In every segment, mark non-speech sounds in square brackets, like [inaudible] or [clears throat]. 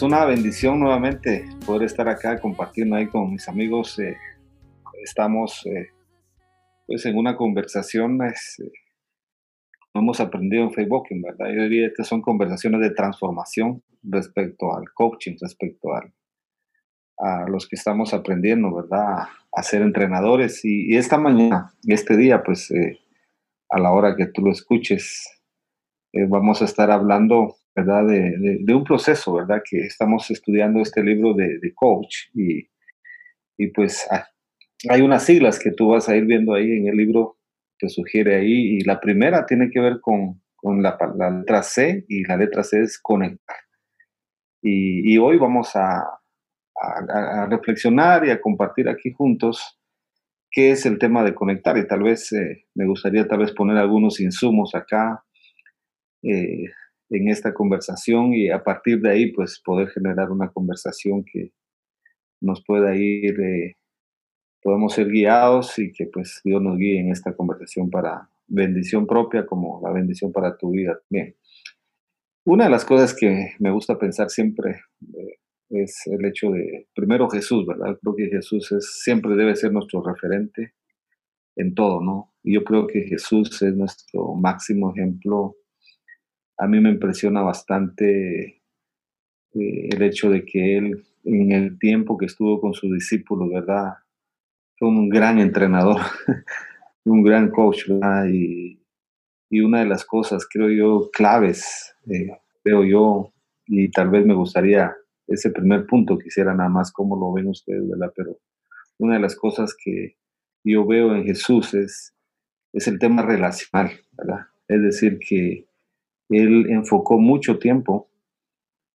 Muy bien, es una bendición nuevamente poder estar acá compartiendo ahí con mis amigos. eh, estamos eh, pues en una conversación, es, eh, hemos aprendido en Facebook, en verdad. Yo diría estas son conversaciones de transformación respecto al coaching, respecto al, a los que estamos aprendiendo, ¿verdad? A ser entrenadores. Y, esta mañana, este día, pues a la hora que tú lo escuches, vamos a estar hablando, ¿verdad? De, un proceso, ¿verdad? Que estamos estudiando este libro de, de coach y, y pues ah, hay unas siglas que tú vas a ir viendo ahí en el libro, te sugiere ahí, y la primera tiene que ver con, con la, la letra C y la letra C es conectar. Y, hoy vamos a- a reflexionar y a compartir aquí juntos qué es el tema de conectar y tal vez eh, me gustaría tal vez poner algunos insumos acá eh, en esta conversación y a partir de ahí pues poder generar una conversación que nos pueda ir, eh, podemos ser guiados y que pues Dios nos guíe en esta conversación para bendición propia como la bendición para tu vida también. Una de las cosas que me gusta pensar siempre eh, es el hecho de, primero Jesús, ¿verdad? Creo que Jesús es, siempre debe ser nuestro referente en todo, ¿no? Y yo creo que Jesús es nuestro máximo ejemplo. A mí me impresiona bastante eh, el hecho de que él, en el tiempo que estuvo con sus discípulos, ¿verdad? Fue un gran entrenador, [laughs] un gran coach, ¿verdad? Y, y una de las cosas, creo yo, claves, eh, veo yo, y tal vez me gustaría ese primer punto, quisiera nada más cómo lo ven ustedes, ¿verdad? Pero una de las cosas que yo veo en Jesús es, es el tema relacional, ¿verdad? Es decir, que él enfocó mucho tiempo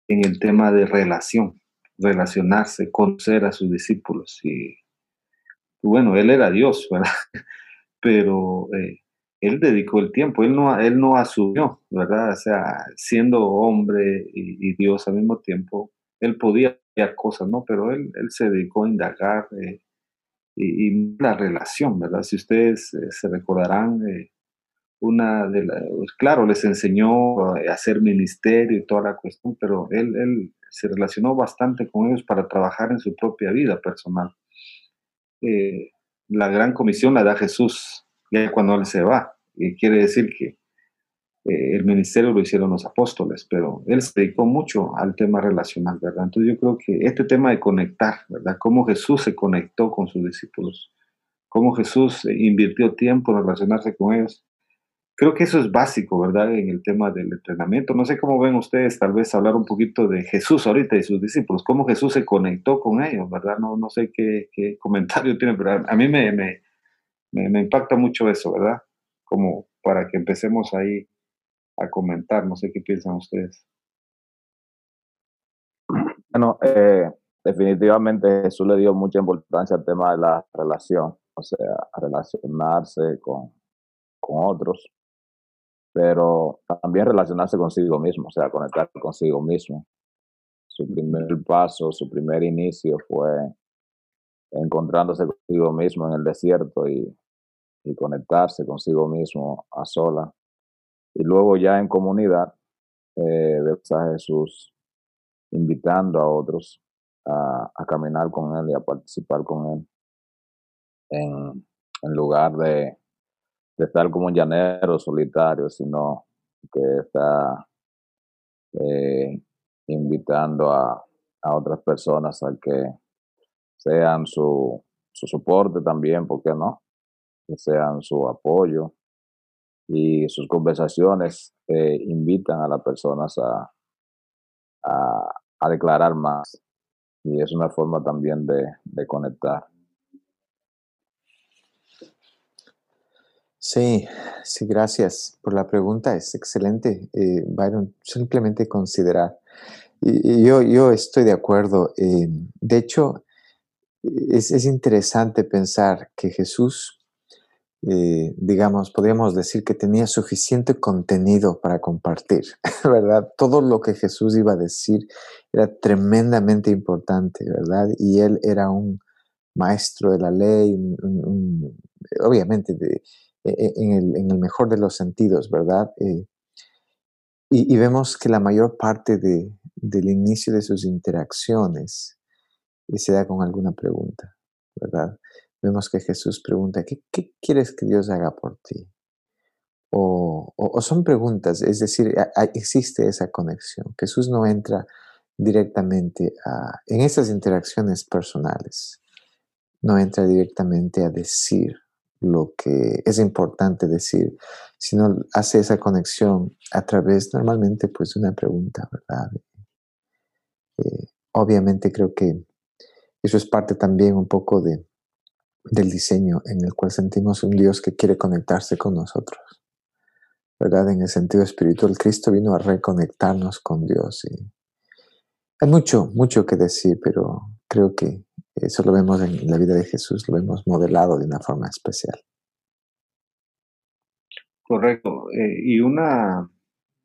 en el tema de relación, relacionarse, conocer a sus discípulos. Y bueno, él era Dios, [laughs] ¿verdad? Pero eh, él dedicó el tiempo, él no, él no asumió, ¿verdad? O sea, siendo hombre y, Dios al mismo tiempo, él podía hacer cosas, ¿no? Pero él, él se dedicó a indagar eh, y, y la relación, ¿verdad? Si ustedes eh, se recordarán, una de las, claro, les enseñó a hacer ministerio y toda la cuestión, pero él, él se relacionó bastante con ellos para trabajar en su propia vida personal. Eh, la gran comisión la da Jesús ya cuando él se va, y quiere decir que eh, el ministerio lo hicieron los apóstoles, pero él se dedicó mucho al tema relacional, ¿verdad? Entonces yo creo que este tema de conectar, ¿verdad? Cómo Jesús se conectó con sus discípulos, cómo Jesús eh, invirtió tiempo en relacionarse con ellos, creo que eso es básico, ¿verdad? En el tema del entrenamiento. No sé cómo ven ustedes, tal vez hablar un poquito de Jesús ahorita y sus discípulos, cómo Jesús se conectó con ellos, ¿verdad? No, no sé qué, [laughs] comentario tienen, pero a, mí me, me, me, me, impacta mucho eso, ¿verdad? Como para que empecemos ahí a comentar, no sé qué piensan ustedes. Bueno, eh, definitivamente Jesús le dio mucha importancia al tema de la relación, o sea, relacionarse con, con otros pero también relacionarse consigo mismo, o sea, conectar consigo mismo. Su primer paso, su primer inicio fue encontrándose consigo mismo en el desierto y, y conectarse consigo mismo a sola. Y luego ya en comunidad, eh, ves a Jesús invitando a otros a, a, caminar con Él y a participar con Él en, en lugar de, de estar como un llanero solitario, sino que está eh, invitando a, otras personas a que sean su, su soporte también, ¿por qué no? Que sean su apoyo y sus conversaciones eh, invitan a las personas a, a, declarar más y es una forma también de conectar. Sí, sí, gracias por la pregunta. Es excelente, eh, Byron. Simplemente considerar. Y, yo, yo estoy de acuerdo. Eh, de hecho, es, es, interesante pensar que Jesús eh, digamos, podríamos decir que tenía suficiente contenido para compartir, [laughs] ¿verdad? Todo lo que Jesús iba a decir era tremendamente importante, ¿verdad? Y él era un maestro de la ley, obviamente e, e, en, el, mejor de los sentidos, ¿verdad? Eh, y, vemos que la mayor parte del inicio de sus interacciones se da con alguna pregunta, ¿verdad? vemos que Jesús pregunta, ¿qué, quieres que Dios haga por ti? O, son preguntas, es decir, existe esa conexión. Jesús no entra directamente a, en esas interacciones personales, no entra directamente a decir lo que es importante decir, sino hace esa conexión a través normalmente pues de una pregunta, ¿verdad? Eh, obviamente creo que eso es parte también un poco de, del diseño en el cual sentimos un Dios que quiere conectarse con nosotros. ¿Verdad? En el sentido espiritual, Cristo vino a reconectarnos con Dios. Y hay mucho, mucho que decir, pero creo que eso lo vemos en la vida de Jesús, lo vemos modelado de una forma especial. Correcto. Eh, y, una,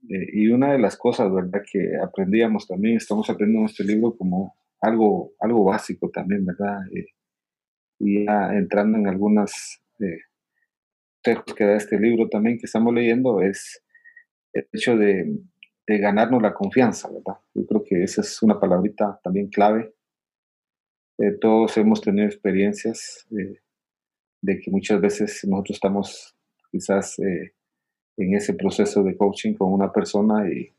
eh, y una de las cosas, ¿verdad?, que aprendíamos también, estamos aprendiendo en este libro como algo, algo básico también, ¿verdad? Eh, y ya entrando en algunas textos que da este libro también que estamos leyendo, es el hecho de, de, ganarnos la confianza, ¿verdad? Yo creo que esa es una palabrita también clave. Eh, todos hemos tenido experiencias eh, de que muchas veces nosotros estamos quizás eh, en ese proceso de coaching con una persona y,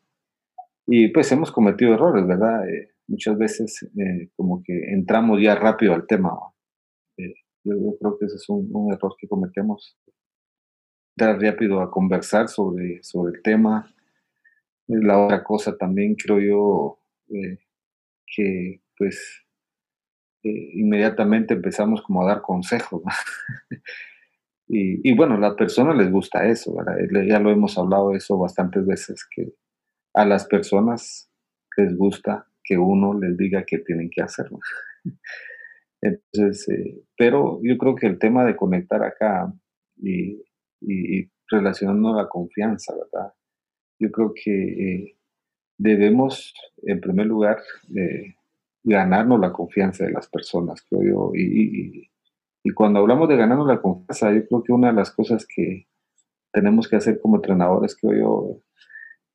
y pues hemos cometido errores, ¿verdad? muchas veces como que entramos ya rápido al tema, yo, creo que ese es un, error que cometemos. Dar rápido a conversar sobre, sobre el tema. La otra cosa también creo yo eh, que pues eh, inmediatamente empezamos como a dar consejos. [laughs] y, bueno, a las personas les gusta eso, ya lo hemos hablado eso bastantes veces, que a las personas les gusta que uno les diga que tienen que hacerlo. [laughs] Entonces, eh, pero yo creo que el tema de conectar acá y, y, relacionando la confianza, ¿verdad? Yo creo que eh, debemos, en primer lugar, eh, ganarnos la confianza de las personas, creo yo. Y, y, cuando hablamos de ganarnos la confianza, yo creo que una de las cosas que tenemos que hacer como entrenadores, creo yo,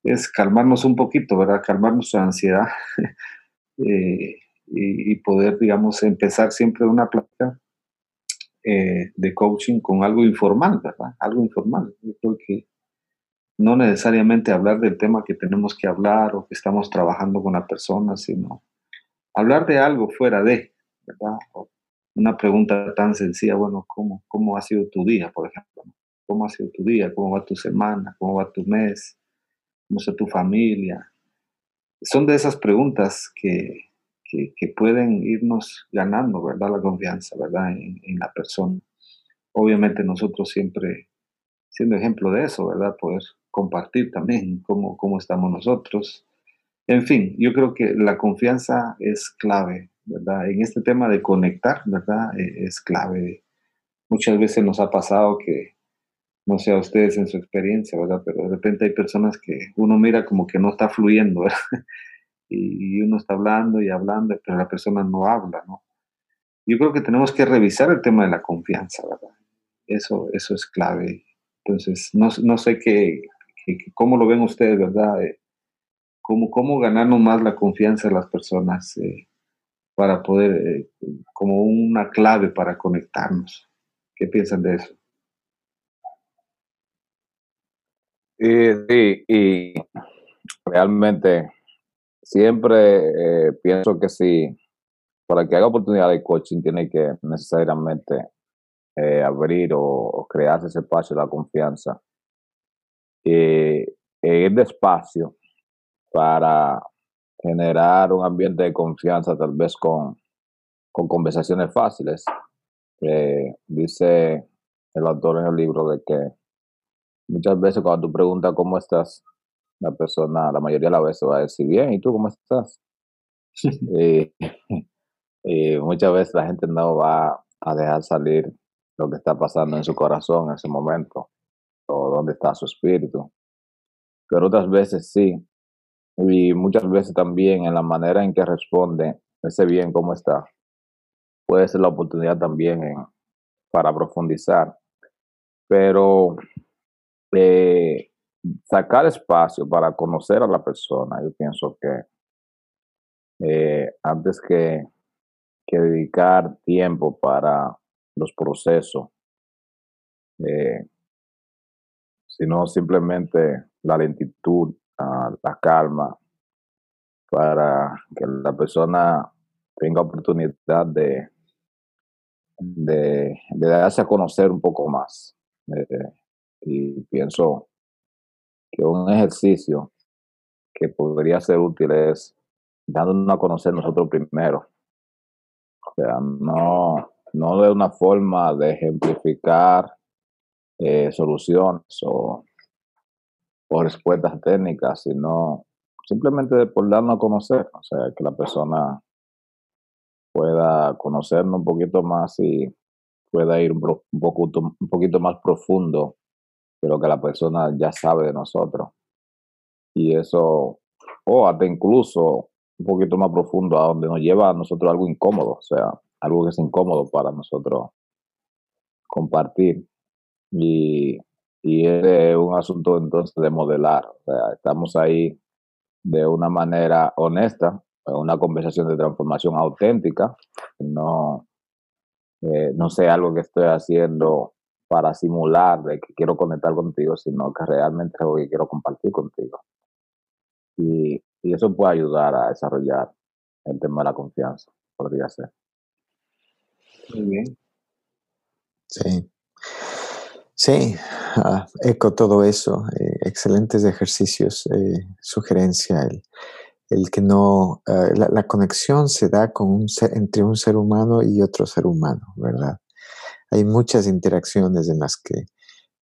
es calmarnos un poquito, ¿verdad? Calmar nuestra ansiedad. [laughs] eh, y, poder, digamos, empezar siempre una plática eh, de coaching con algo informal, ¿verdad? Algo informal. Yo creo que no necesariamente hablar del tema que tenemos que hablar o que estamos trabajando con la persona, sino hablar de algo fuera de, una pregunta tan sencilla, bueno, ¿cómo, ¿cómo ha sido tu día, por ejemplo? ¿Cómo ha sido tu día? ¿Cómo va tu semana? ¿Cómo va tu mes? ¿Cómo está tu familia? Son de esas preguntas que, que, pueden irnos ganando, ¿verdad? La confianza, ¿verdad? En, la persona. Obviamente nosotros siempre siendo ejemplo de eso, ¿verdad? Poder compartir también cómo, cómo estamos nosotros. En fin, yo creo que la confianza es clave, ¿verdad? En este tema de conectar, ¿verdad? E, es clave. Muchas veces nos ha pasado que, no sé a ustedes en su experiencia, ¿verdad? Pero de repente hay personas que uno mira como que no está fluyendo, ¿verdad? [laughs] y, uno está hablando y hablando, pero la persona no habla, ¿no? Yo creo que tenemos que revisar el tema de la confianza, ¿verdad? Eso, eso es clave. Entonces, no, no sé qué, cómo lo ven ustedes, ¿verdad? Eh, ¿Cómo, ¿Cómo ganarnos más la confianza de las personas eh, para poder, eh, como una clave para conectarnos? ¿Qué piensan de eso? sí, y realmente siempre eh, pienso que si para que haga oportunidad de coaching tiene que necesariamente eh, abrir o, crearse ese espacio de la confianza. Eh, ir despacio para generar un ambiente de confianza, tal vez con, con conversaciones fáciles. dice el autor en el libro de que muchas veces cuando tú preguntas cómo estás, la persona, la mayoría de las veces va a decir, bien, ¿y tú cómo estás? [laughs] y, muchas veces la gente no va a dejar salir lo que está pasando en su corazón en ese momento o dónde está su espíritu. Pero otras veces sí, y muchas veces también en la manera en que responde ese bien cómo está. Puede ser la oportunidad también para profundizar. Pero eh, sacar espacio para conocer a la persona, yo pienso que eh, antes que, que, dedicar tiempo para los procesos, eh, sino simplemente la lentitud, la calma, para que la persona tenga oportunidad de, de, darse a conocer un poco más. Eh, y pienso que un ejercicio que podría ser útil es dándonos a conocer nosotros primero. O sea, no, no de una forma de ejemplificar eh, soluciones o, o, respuestas técnicas, sino simplemente por darnos a conocer, o sea, que la persona pueda conocernos un poquito más y pueda ir un, un poquito más profundo de lo que la persona ya sabe de nosotros. Y eso, o hasta incluso un poquito más profundo a donde nos lleva a nosotros algo incómodo, o sea, algo que es incómodo para nosotros compartir. Y, y es un asunto entonces de modelar, o sea, estamos ahí de una manera honesta, una conversación de transformación auténtica, no, eh, no sé algo que estoy haciendo para simular de que quiero conectar contigo, sino que realmente es algo que quiero compartir contigo. Y, y eso puede ayudar a desarrollar el tema de la confianza, podría ser. Muy bien. Sí. Sí, uh, eco todo eso. Eh, excelentes ejercicios. Eh, sugerencia, el, el que no, uh, la, conexión se da con un ser, entre un ser humano y otro ser humano, ¿verdad? Hay muchas interacciones en las que,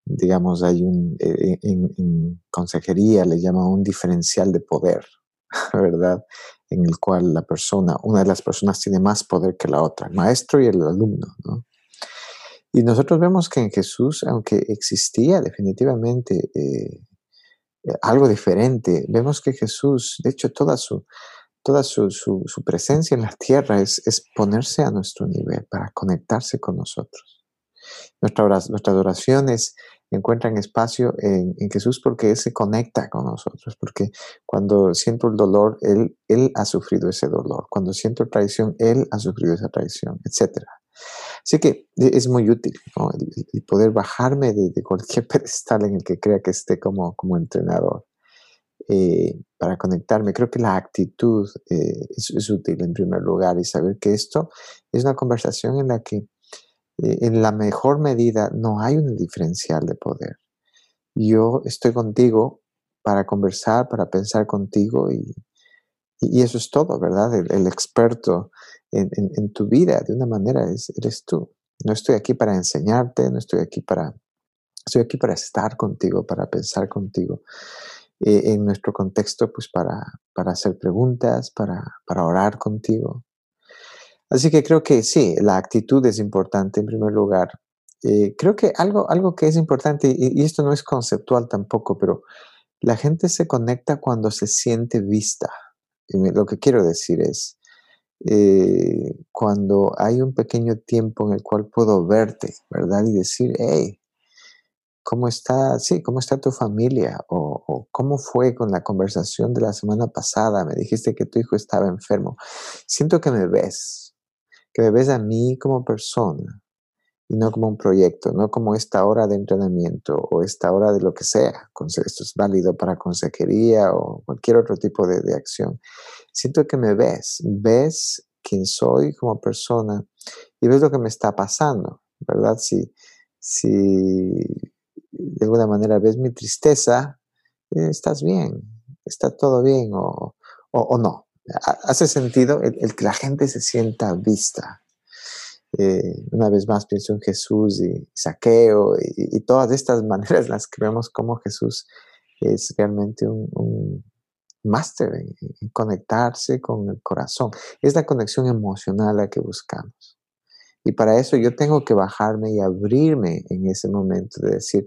digamos, hay un, eh, en, consejería le llaman un diferencial de poder, [laughs] ¿verdad? En el cual la persona, una de las personas tiene más poder que la otra, el maestro y el alumno, ¿no? Y nosotros vemos que en Jesús, aunque existía definitivamente eh, algo diferente, vemos que Jesús, de hecho, toda su, toda su, su, presencia en la tierra es, ponerse a nuestro nivel para conectarse con nosotros. Nuestra, nuestras oraciones encuentran espacio en, en, Jesús porque Él se conecta con nosotros, porque cuando siento el dolor, Él, él ha sufrido ese dolor, cuando siento traición, Él ha sufrido esa traición, etc. Así que e, es muy útil ¿no? el, poder bajarme de, de, cualquier [laughs] pedestal en el que crea que esté como, como entrenador. Eh, para conectarme, creo que la actitud eh, es, es, útil en primer lugar y saber que esto es una conversación en la que eh, en la mejor medida no hay un diferencial de poder. Yo estoy contigo para conversar, para pensar contigo y, y eso es todo, ¿verdad? El, experto en, tu vida de una manera es, eres tú. No estoy aquí para enseñarte, no estoy aquí para, estoy aquí para estar contigo, para pensar contigo. Eh, en nuestro contexto, pues para, para hacer preguntas, para, para orar contigo. Así que creo que sí, la actitud es importante en primer lugar. Eh, creo que algo, algo que es importante, y esto no es conceptual tampoco, pero la gente se conecta cuando se siente vista. Lo que quiero decir es, eh, cuando hay un pequeño tiempo en el cual puedo verte, ¿verdad? Y decir, hey, ¿cómo está? Sí, ¿cómo está tu familia? O, cómo fue con la conversación de la semana pasada? Me dijiste que tu hijo estaba enfermo. Siento que me ves, que me ves a mí como persona y no como un proyecto, no como esta hora de entrenamiento o esta hora de lo que sea. Esto es válido para consejería o cualquier otro tipo de, de acción siento que me ves, ves quién soy como persona y ves lo que me está pasando, ¿verdad? Si, si de alguna manera ves mi tristeza, eh, estás bien, está todo bien o, o, no. Hace sentido el, que la gente se sienta vista. Eh, una vez más pienso en Jesús y saqueo y, y, todas estas [laughs] maneras en las que vemos cómo Jesús es realmente un, un máster en, en, conectarse con el corazón. Es la conexión emocional la que buscamos. Y para eso yo tengo que bajarme y abrirme en ese momento de decir,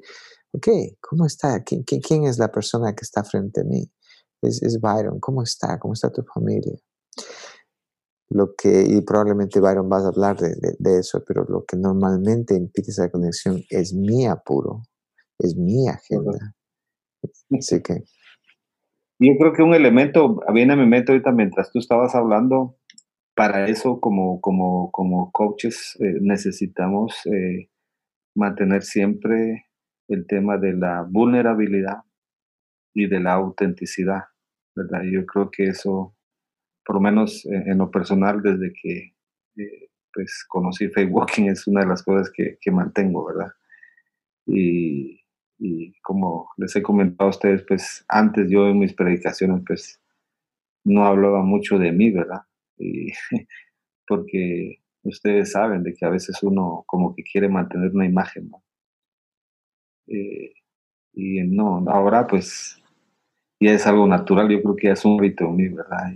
ok, ¿cómo está? ¿Quién, quién, es la persona que está frente a mí? Es, es Byron, ¿cómo está? ¿Cómo está tu familia? Lo que, y probablemente Byron vas a hablar de, de, eso, pero lo que normalmente impide esa conexión es mi apuro, es mi agenda. Así que. Yo creo que un elemento, viene a mi mente ahorita mientras tú estabas hablando, para eso como, como, como coaches eh, necesitamos eh, mantener siempre el tema de la vulnerabilidad y de la autenticidad, ¿verdad? Yo creo que eso, por lo menos en, lo personal, desde que eh, pues conocí Facebook, es una de las cosas que, que mantengo, ¿verdad? Y, y, como les he comentado a ustedes, pues antes yo en mis predicaciones, pues no hablaba mucho de mí, ¿verdad? Y, [laughs] porque ustedes saben de que a veces uno como que quiere mantener una imagen, ¿no? Eh, y no, ahora pues ya es algo natural, yo creo que ya es un rito mío, ¿verdad?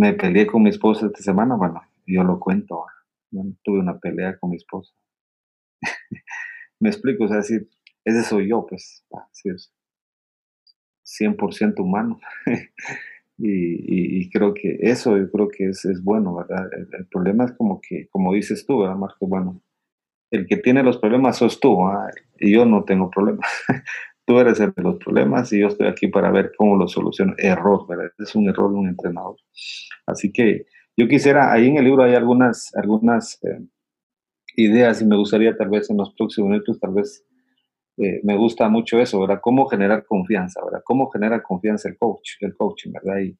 Me peleé con mi esposa esta semana, bueno, yo lo cuento, tuve una pelea con mi esposa. [laughs] me explico, o sea, decir, ese soy yo, pues, así es 100% humano. [laughs] y, creo que eso yo creo que es, es bueno, ¿verdad? El, problema es como que, como dices tú, ¿verdad, Marco? Bueno, el que tiene los problemas sos tú, y yo no tengo problemas. [laughs] tú eres el de los problemas y yo estoy aquí para ver cómo lo soluciono. Error, ¿verdad? Es un error de un entrenador. Así que yo quisiera, ahí en el libro hay algunas, algunas eh, ideas y me gustaría tal vez en los próximos minutos, tal vez eh, me gusta mucho eso, ¿verdad? Cómo generar confianza, ¿verdad? Cómo genera confianza el coach, el coaching, ¿verdad? Y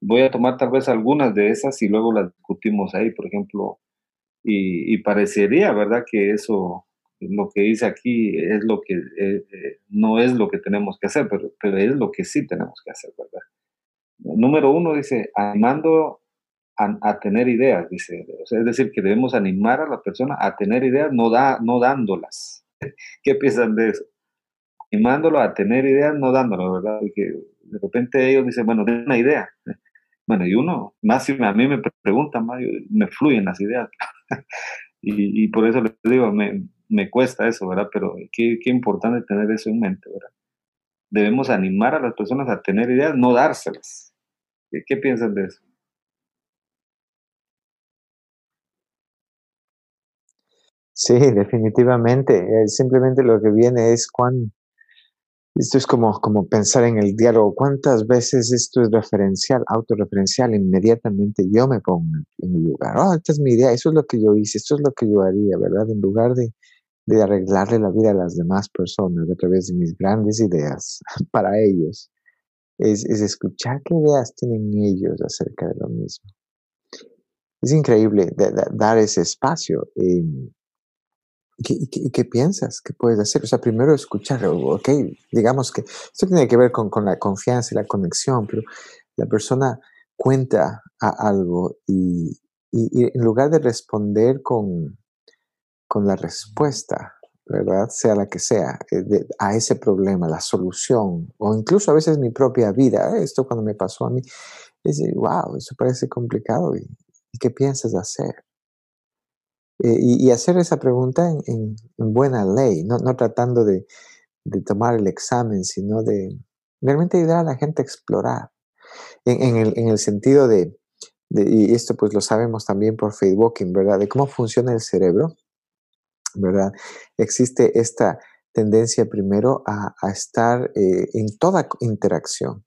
voy a tomar tal vez algunas de esas y luego las discutimos ahí, por ejemplo, y, parecería, ¿verdad? Que eso, lo que dice aquí es lo que, eh, eh, no es lo que tenemos que hacer, pero, pero es lo que sí tenemos que hacer, ¿verdad? Número uno dice, animando a, tener ideas, dice, es decir, que debemos animar a la persona a tener ideas, no, da, no dándolas, [laughs] ¿Qué piensan de eso? Animándolo a tener ideas, no dándolo, ¿verdad? Porque de repente ellos dicen, bueno, tengo una idea. [laughs] Bueno, y uno, más si a mí me preguntan, más, me fluyen las ideas. [laughs] y, por eso les digo, me, me cuesta eso, ¿verdad? Pero qué, qué importante tener eso en mente, ¿verdad? Debemos animar a las personas a tener ideas, no dárselas. qué piensan de eso? Sí, definitivamente. Eh, simplemente lo que viene es cuán... Esto es como, como pensar en el diálogo. ¿Cuántas veces esto es referencial, autorreferencial? Inmediatamente yo me pongo en mi lugar. Oh, esta es mi idea, eso es lo que yo hice, esto es lo que yo haría, ¿verdad? En lugar de, de arreglarle la vida a las demás personas a través de mis grandes ideas [laughs] para ellos, es, es escuchar qué ideas tienen ellos acerca de lo mismo. Es increíble dar ese espacio. ¿Y qué, piensas? ¿Qué puedes hacer? O sea, primero escuchar, ok, digamos que esto tiene que ver con, con la confianza y la conexión, pero la persona cuenta a algo y, y, en lugar de responder con, con la respuesta, ¿verdad? Sea la que sea, eh, a ese problema, la solución, o incluso a veces mi propia vida, esto cuando me pasó a mí, es, wow, eso parece complicado, ¿y, ¿y qué piensas hacer? Eh, y, hacer esa pregunta en, buena ley, no, tratando de, tomar el examen, sino de realmente ayudar a la gente a explorar. En, en, el, en el, sentido de, de, y esto pues lo sabemos también por Facebook, ¿verdad? De cómo funciona el cerebro, ¿verdad? Existe esta tendencia primero a, estar eh, en toda interacción.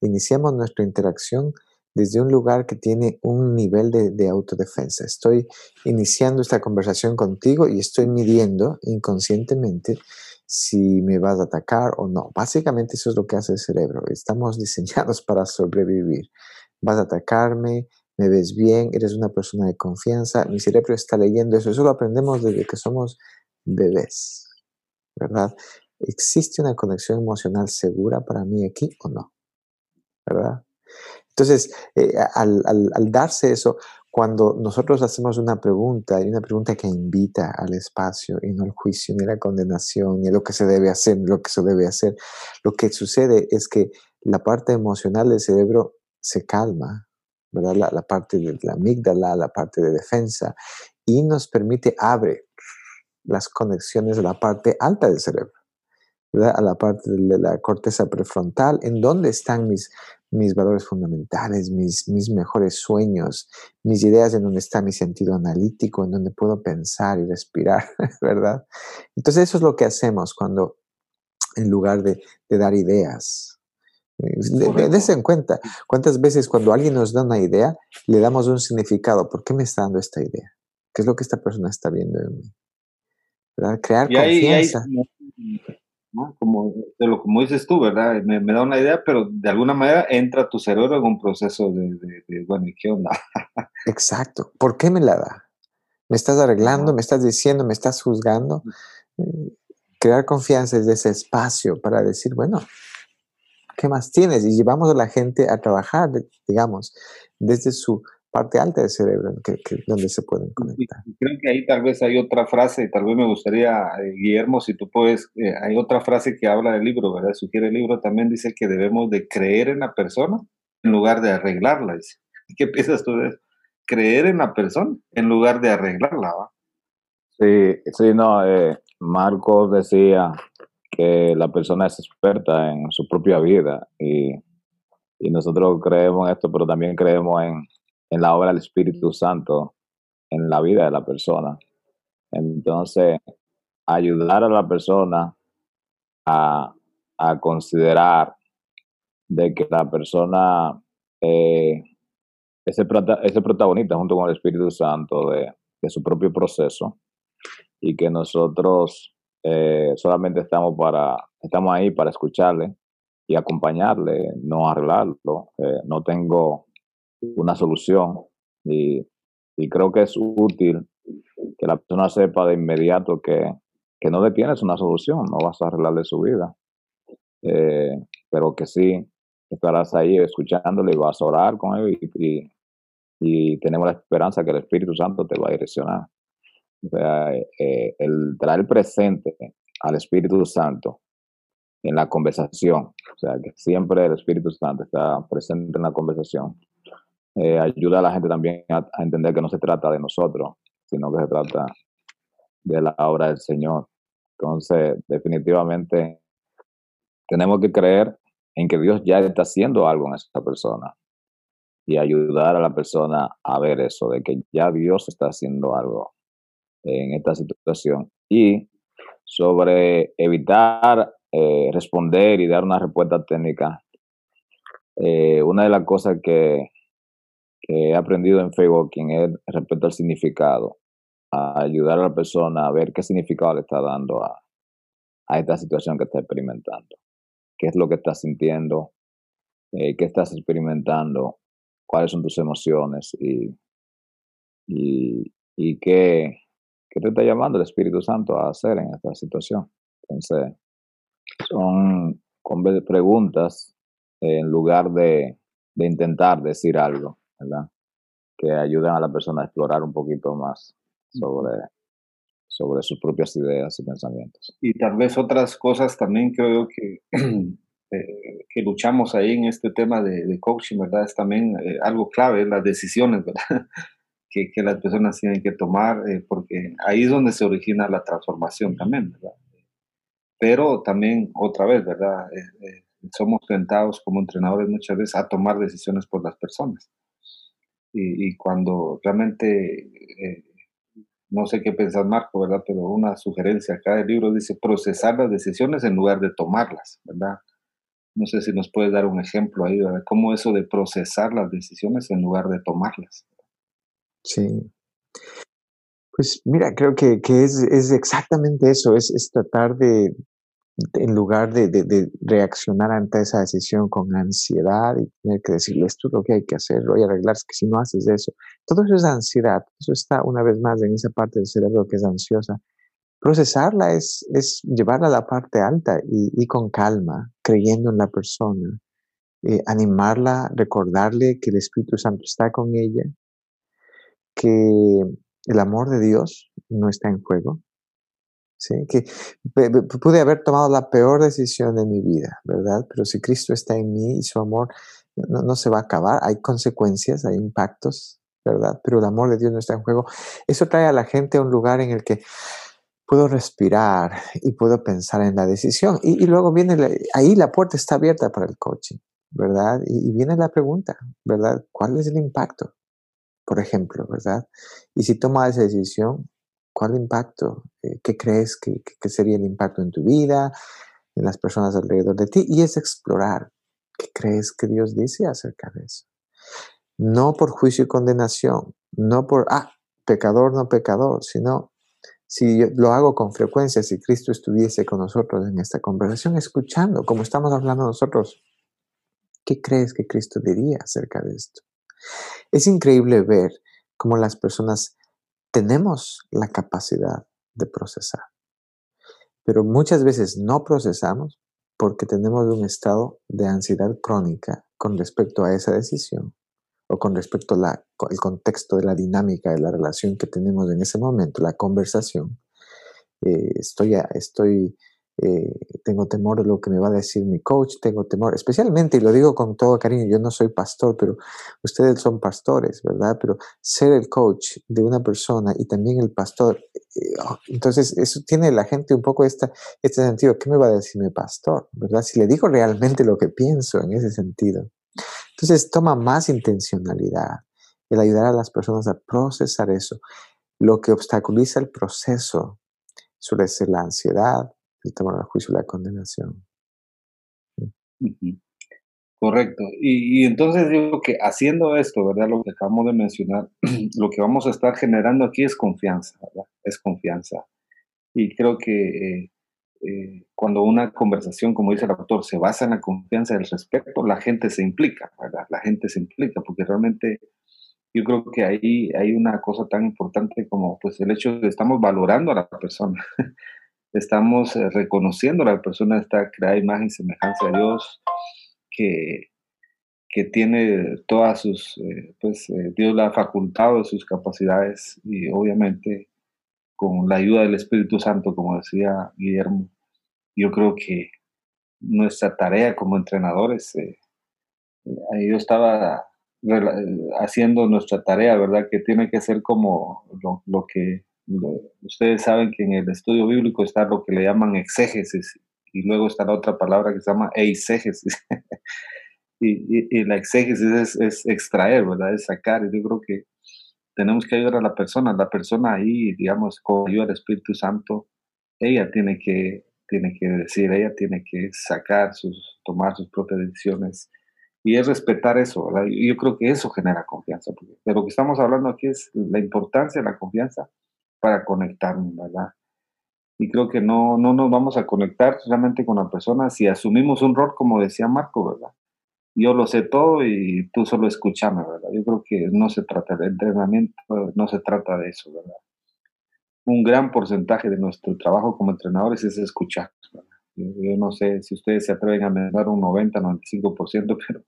Iniciamos nuestra interacción desde un lugar que tiene un nivel de, autodefensa. Estoy iniciando esta conversación contigo y estoy midiendo inconscientemente si me vas a atacar o no. Básicamente eso es lo que hace el cerebro. Estamos [laughs] diseñados para sobrevivir. Vas a atacarme, me ves bien, eres una persona de confianza. Mi cerebro está leyendo eso. Eso lo aprendemos desde que somos bebés, ¿verdad? ¿Existe una conexión emocional segura para mí aquí o no? ¿Verdad? Entonces, eh, al, darse eso, cuando nosotros hacemos una pregunta, y una pregunta que invita al espacio y no al juicio, ni a la condenación, ni a lo que se debe hacer, lo que se debe hacer, lo que sucede es que la parte emocional del cerebro se calma, ¿verdad? La, parte de la amígdala, la parte de defensa, y nos permite, abre las conexiones de la parte alta del cerebro, a la parte de la corteza prefrontal, en donde están mis, mis valores fundamentales, mis, mis mejores sueños, mis ideas, en donde está mi sentido analítico, en donde puedo pensar y respirar, [laughs] ¿verdad? Entonces eso es lo que hacemos cuando, en lugar de, de dar ideas, Dese en cuenta, ¿cuántas veces cuando alguien nos da una idea, le damos un significado? ¿Por qué me está dando esta idea? ¿Qué es lo que esta persona está viendo en mí? Crear confianza. Como, de lo, como dices tú, ¿verdad? Me, da una idea, pero de alguna manera entra tu cerebro en un proceso de, de, bueno, ¿y qué onda? [laughs] Exacto. ¿Por qué me la da? ¿Me estás arreglando? ¿Me estás diciendo? ¿Me estás juzgando? Eh, crear confianza es ese espacio para decir, bueno, ¿qué más tienes? Y llevamos a la gente a trabajar, digamos, desde su parte alta del cerebro, que, donde se pueden conectar. Creo que ahí tal vez hay otra frase, y tal vez me gustaría, eh, Guillermo, si tú puedes, eh, hay otra frase que habla del libro, ¿verdad? Sugiere el libro, también dice que debemos de creer en la persona en lugar de arreglarla. ¿Qué piensas tú de eso? Creer en la persona en lugar de arreglarla, ¿va? Sí, sí, no, eh, Marcos decía que la persona es experta en su propia vida y, y nosotros creemos en esto, pero también creemos en, en la obra del Espíritu Santo en la vida de la persona. Entonces, ayudar a la persona a, a considerar de que la persona eh, ese, ese protagonista junto con el Espíritu Santo de, de su propio proceso y que nosotros solamente estamos para estamos ahí para escucharle y acompañarle, no arreglarlo. Eh, no tengo una solución y, creo que es útil que la persona sepa de inmediato que, que no le tienes una solución, no vas a arreglarle su vida, eh, pero que sí estarás ahí escuchándole y vas a orar con él y, y, tenemos la esperanza que el Espíritu Santo te va a direccionar. O sea, eh, el traer presente al Espíritu Santo en la conversación, o sea, que siempre el Espíritu Santo está presente en la conversación, eh, ayuda a la gente también a, entender que no se trata de nosotros, sino que se trata de la obra del Señor. Entonces, definitivamente, tenemos que creer en que Dios ya está haciendo algo en esta persona y ayudar a la persona a ver eso, de que ya Dios está haciendo algo en esta situación. Y sobre evitar eh, responder y dar una respuesta técnica, eh, una de las cosas que he aprendido en Facebook es respecto al significado, ayudar a la persona a ver qué significado le está dando a, esta situación que está experimentando, qué es lo que estás sintiendo, eh, qué estás experimentando, cuáles son tus emociones y qué, qué te está llamando el Espíritu Santo a hacer en esta situación. Entonces, son preguntas en lugar de, de intentar decir algo. Que ayuden a la persona a explorar un poquito más sobre, sobre sus propias ideas y pensamientos. Y tal vez otras cosas también creo que, [clears throat] eh, que luchamos ahí en este tema de, coaching, ¿verdad? Es también eh, algo clave, las decisiones, ¿verdad? [laughs] que, las personas tienen que tomar, eh, porque ahí es donde se origina la transformación también, ¿verdad? Pero también, otra vez, ¿verdad? somos tentados como entrenadores muchas veces a tomar decisiones por las personas y, cuando realmente, eh, no sé qué pensar Marco, ¿verdad? Pero una sugerencia acá del libro dice procesar las decisiones en lugar de tomarlas, ¿verdad? No sé si nos puedes dar un ejemplo ahí, ¿verdad? ¿Cómo eso de procesar las decisiones en lugar de tomarlas? Sí. Pues mira, creo que, que es, es, exactamente eso, es, tratar de, en lugar de, de, reaccionar ante esa decisión con ansiedad y tener que decirle esto es lo que hay que hacer, voy a arreglar, es que si no haces eso, todo eso es ansiedad, eso está una vez más en esa parte del cerebro que es ansiosa. Procesarla es, es llevarla a la parte alta y, y con calma, creyendo en la persona, eh, animarla, recordarle que el Espíritu Santo está con ella, que el amor de Dios no está en juego, ¿sí? Que pude haber tomado la peor decisión de mi vida, ¿verdad? Pero si Cristo está en mí y su amor no, se va a acabar, hay consecuencias, hay impactos, ¿verdad? Pero el amor de Dios no está en juego. Eso trae a la gente a un lugar en el que puedo respirar y puedo pensar en la decisión. Y, luego viene, ahí la puerta está abierta para el coaching, ¿verdad? Y, viene la pregunta, ¿verdad? ¿Cuál es el impacto? Por ejemplo, ¿verdad? Y si tomas esa decisión, ¿cuál impacto? Eh, ¿Qué crees que, que sería el impacto en tu vida, en las personas alrededor de ti? Y es explorar. ¿Qué crees que Dios dice acerca de eso? No por juicio y condenación, no por, ah, pecador, no pecador, sino si lo hago con frecuencia, si Cristo estuviese con nosotros en esta conversación, escuchando, como estamos hablando nosotros, ¿qué crees que Cristo diría acerca de esto? Es increíble ver cómo las personas tenemos la capacidad de procesar, pero muchas veces no procesamos porque tenemos un estado de ansiedad crónica con respecto a esa decisión o con respecto al contexto de la dinámica de la relación que tenemos en ese momento, la conversación, eh, estoy, estoy eh, tengo temor de lo que me va a decir mi coach, tengo temor, especialmente, y lo digo con todo cariño, yo no soy pastor, pero ustedes son pastores, ¿verdad? Pero ser el coach de una persona y también el pastor, eh, oh, entonces eso tiene la gente un poco esta, este sentido, ¿qué me va a decir mi pastor? ¿Verdad? Si le digo realmente lo que pienso en ese sentido. Entonces toma más intencionalidad el ayudar a las personas a procesar eso. Lo que obstaculiza el proceso suele ser la ansiedad, temor al juicio y la condenación. Correcto. Y, entonces digo que haciendo esto, ¿verdad? Lo que acabamos de mencionar, [clears throat] lo que vamos a estar generando aquí es confianza, ¿verdad? Es confianza. Y creo que eh, eh, cuando una conversación, como dice el autor, se basa en la confianza y el respeto, la gente se implica, ¿verdad? La gente se implica, porque realmente yo creo que ahí hay una cosa tan importante como pues el hecho de que estamos valorando a la persona, [laughs] estamos eh, reconociendo a la persona, esta creada imagen y semejanza de Dios, que, que tiene todas sus, eh, pues Dios la ha facultado sus capacidades y obviamente con la ayuda del Espíritu Santo, como decía Guillermo, yo creo que nuestra tarea como entrenadores, eh, eh estaba haciendo nuestra tarea, ¿verdad? Que tiene que ser como lo, que ustedes saben que en el estudio bíblico está lo que le llaman exégesis y luego está la otra palabra que se llama eisegesis. [laughs] y, y, la exégesis es, es, extraer, ¿verdad? Es sacar. Y yo creo que tenemos que ayudar a la persona. La persona ahí, digamos, con ayuda del Espíritu Santo, ella tiene que, tiene que decir, ella tiene que sacar sus, tomar sus propias decisiones. Y es respetar eso, ¿verdad? Yo creo que eso genera confianza. de lo que estamos hablando aquí es la importancia de la confianza para conectarnos, ¿verdad? Y creo que no, no nos vamos a conectar realmente con la persona si asumimos un rol, como decía Marco, ¿verdad? yo lo sé todo y tú solo escúchame, ¿verdad? Yo creo que no se trata de entrenamiento, no se trata de eso, ¿verdad? Un gran porcentaje de nuestro trabajo como entrenadores es escuchar. Yo, no sé si ustedes se atreven a mandar un 90, 95%, [laughs] pero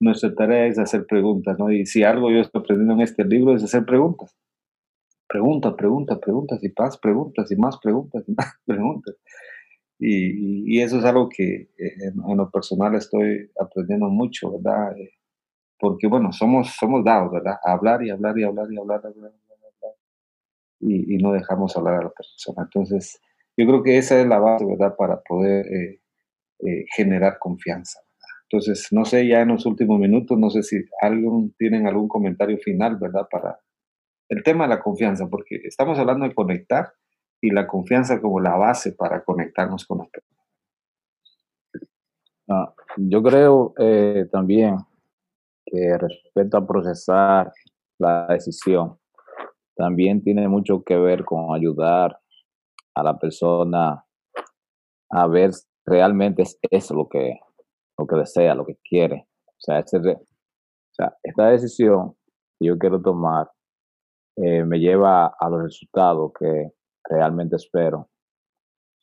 nuestra tarea es hacer preguntas, ¿no? Y si algo yo estoy aprendiendo en este libro es hacer preguntas. Pregunta, pregunta, preguntas y más preguntas y más preguntas y [laughs] más preguntas. Y, eso es algo que eh, en, lo personal estoy aprendiendo mucho, ¿verdad? Eh, porque, bueno, somos, somos dados, ¿verdad? A hablar y hablar y hablar y hablar, hablar, hablar, y, no dejamos hablar a la persona. Entonces, yo creo que esa es la base, ¿verdad? Para poder eh, generar confianza. Entonces, no sé, ya en los últimos minutos, no sé si alguien tienen algún comentario final, ¿verdad? Para el tema de la confianza, porque estamos hablando de conectar, y la confianza como la base para conectarnos con las personas. Ah, yo creo eh, también que respecto a procesar la decisión, también tiene mucho que ver con ayudar a la persona a ver realmente es eso lo que, lo que desea, lo que quiere. O sea, o sea esta decisión que yo quiero tomar eh, me lleva a los resultados que, realmente espero.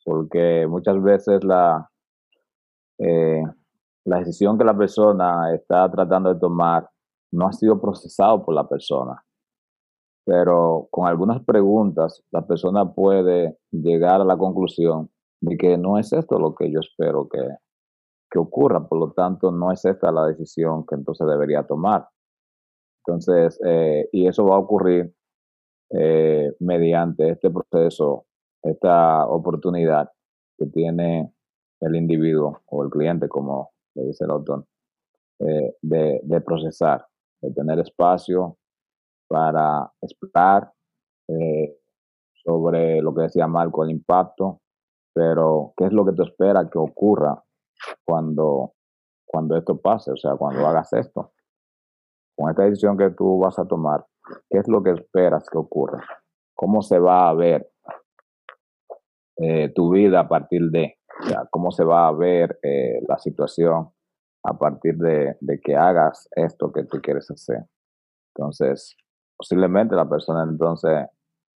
Porque muchas veces la, eh, la decisión que la persona está tratando de tomar no ha sido procesado por la persona. Pero con algunas preguntas, la persona puede llegar a la conclusión de que no es esto lo que yo espero que, que ocurra. Por lo tanto, no es esta la decisión que entonces debería tomar. Entonces, eh, y eso va a ocurrir eh, mediante este proceso, esta oportunidad que tiene el individuo o el cliente, como le dice el autor, eh, de, procesar, de tener espacio para explorar sobre lo que decía Marco, el impacto, pero qué es lo que te espera que ocurra cuando, cuando esto pase, o sea, cuando hagas esto. Con esta decisión que tú vas a tomar, ¿qué es lo que esperas que ocurra? ¿Cómo se va a ver eh, tu vida a partir de, cómo se va a ver eh, la situación a partir de, de, que hagas esto que tú quieres hacer? Entonces, posiblemente la persona entonces,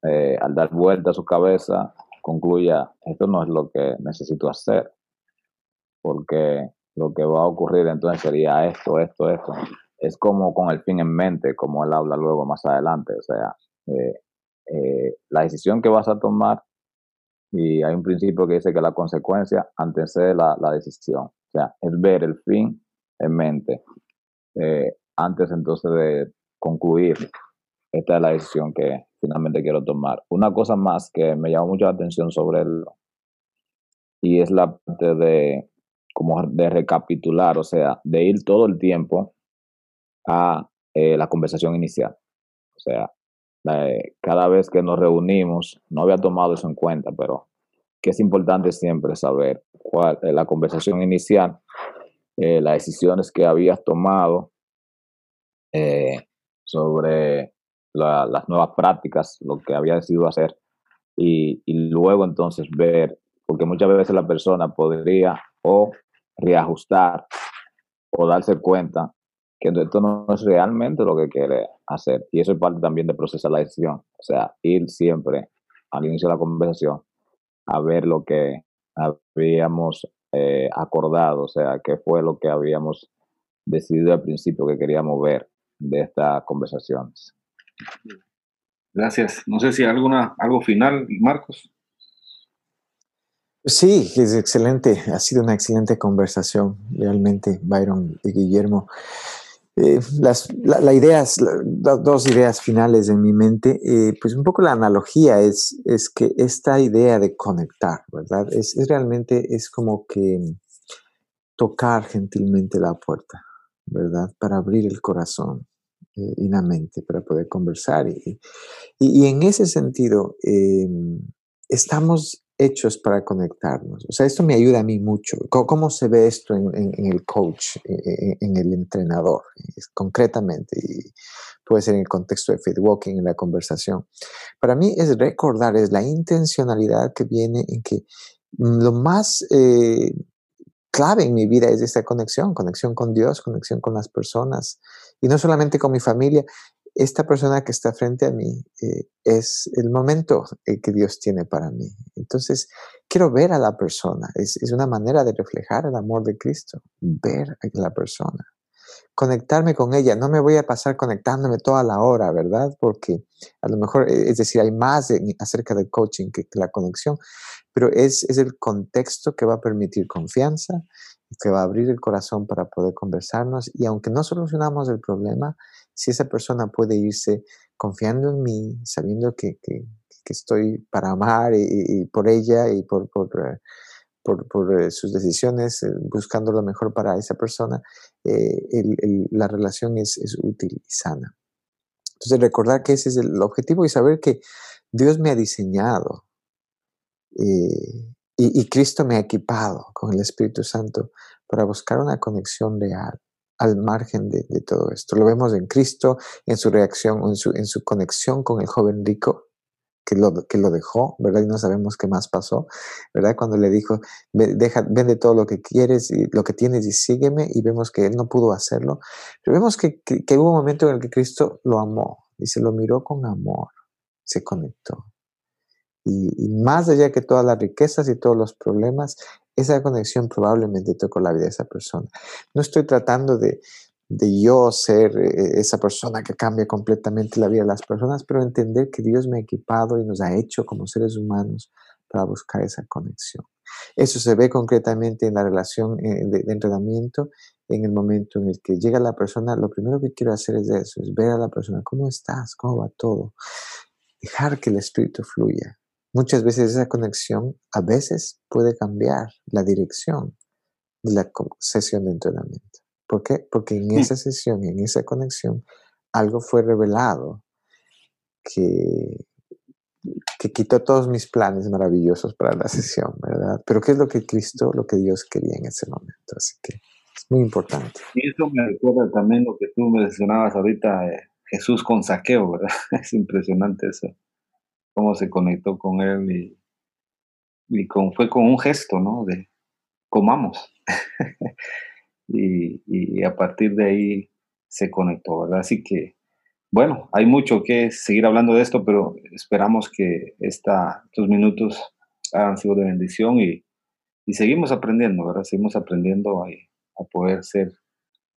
eh, al dar vuelta a su cabeza, concluya, esto no es lo que necesito hacer, porque lo que va a ocurrir entonces sería esto, esto, esto. Es como con el fin en mente, como él habla luego más adelante. O sea, eh, eh, la decisión que vas a tomar, y hay un principio que dice que la consecuencia antecede la, la decisión. O sea, es ver el fin en mente eh, antes entonces de concluir. Esta es la decisión que finalmente quiero tomar. Una cosa más que me llamó mucho la atención sobre él, y es la parte de como de recapitular, o sea, de ir todo el tiempo a eh, la conversación inicial. O sea, cada vez que nos reunimos, no había tomado eso en cuenta, pero que es importante siempre saber cuál es la conversación inicial, eh, las decisiones que habías tomado eh, sobre las nuevas prácticas, lo que había decidido hacer, y, y luego entonces ver, porque muchas veces la persona podría o reajustar o darse cuenta que esto no es realmente lo que quiere hacer. Y eso es parte también de procesar la decisión. O sea, ir siempre al inicio de la conversación a ver lo que habíamos eh, acordado, o sea, qué fue lo que habíamos decidido al principio que queríamos ver de estas conversaciones. Gracias. No sé si hay alguna, algo final, Marcos. Sí, es excelente. Ha sido una excelente conversación, realmente, Byron y Guillermo. Eh, las la, ideas, dos ideas finales en mi mente, eh, pues un poco la analogía es, es que esta idea de conectar, ¿verdad? Es, realmente, es como que tocar gentilmente la puerta, ¿verdad? Para abrir el corazón eh, y la mente, para poder conversar. Y, y en ese sentido, estamos hechos para conectarnos. O sea, esto me ayuda a mí mucho. ¿Cómo, se ve esto en, el coach, en, el entrenador, concretamente? Y puede ser en el contexto de fit walking, en la conversación. Para mí es recordar, es la intencionalidad que viene en que lo más eh, clave en mi vida es esta conexión, conexión con Dios, conexión con las personas, y no solamente con mi familia, esta persona que está frente a mí eh, es el momento eh, que Dios tiene para mí. Entonces, quiero ver a la persona. Es, una manera de reflejar el amor de Cristo, ver a la persona. Conectarme con ella. No me voy a pasar conectándome toda la hora, ¿verdad? Porque a lo mejor, eh, es decir, hay más acerca del coaching que, que la conexión, pero es, es el contexto que va a permitir confianza, que va a abrir el corazón para poder conversarnos y aunque no solucionamos el problema, si esa persona puede irse confiando en mí, sabiendo que, que, estoy para amar y, por ella y por, por, eh, por, eh, sus decisiones, eh, buscando lo mejor para esa persona, la relación es, es, útil y sana. Entonces recordar que ese es el objetivo y saber que Dios me ha diseñado y, y Cristo me ha equipado con el Espíritu Santo para buscar una conexión real al margen de, todo esto. Lo vemos en Cristo, en su reacción, en su, en su conexión con el joven rico, que lo, que lo dejó, ¿verdad? Y no sabemos qué más pasó, ¿verdad? Cuando le dijo, vende todo lo que quieres lo que tienes y sígueme, y vemos que él no pudo hacerlo. Pero vemos que, que hubo un momento en el que Cristo lo amó, y se lo miró con amor, se conectó. Y, más allá que todas las riquezas y todos los problemas, esa conexión probablemente tocó la vida de esa persona. No estoy tratando de, de yo ser eh, esa persona que cambia completamente la vida de las personas, pero entender que Dios me ha equipado y nos ha hecho como seres humanos para buscar esa conexión. Eso se ve concretamente en la relación eh, de, entrenamiento en el momento en el que llega la persona, lo primero que quiero hacer es eso, es ver a la persona, ¿cómo estás? ¿Cómo va todo? Dejar que el espíritu fluya. Muchas veces esa conexión a veces puede cambiar la dirección de la sesión de entrenamiento. ¿Por qué? Porque en esa sesión, en esa conexión, algo fue revelado que, que quitó todos mis planes maravillosos para la [laughs] sesión, ¿verdad? Pero ¿qué es lo que Cristo, lo que Dios quería en ese momento? Así que es muy importante. Y eso me recuerda también lo que tú mencionabas ahorita, eh, Jesús con saqueo, ¿verdad? [laughs] Es impresionante eso, cómo se conectó con él y, y con, fue con un gesto, ¿no? De comamos. [laughs] y, y a partir de ahí se conectó, ¿verdad? Así que bueno, hay mucho que seguir hablando de esto, pero esperamos que esta, estos minutos hayan sido de bendición y, seguimos aprendiendo, ¿verdad? Seguimos aprendiendo a, a poder ser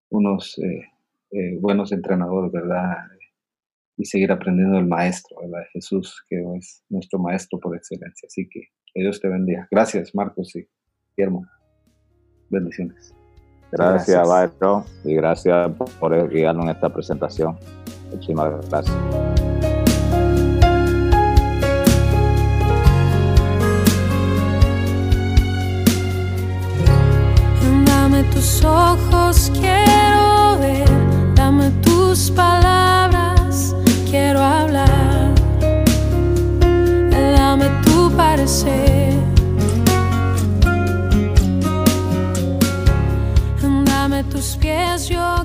unos eh, eh, buenos entrenadores, ¿verdad? Y seguir aprendiendo del Maestro, ¿verdad? Jesús, que es nuestro Maestro por excelencia. Así que, que Dios te bendiga. Gracias, Marcos y Guillermo. Bendiciones. Gracias, gracias. y gracias por guiarnos en esta presentación. Muchísimas gracias. Dame tus ojos, quiero as your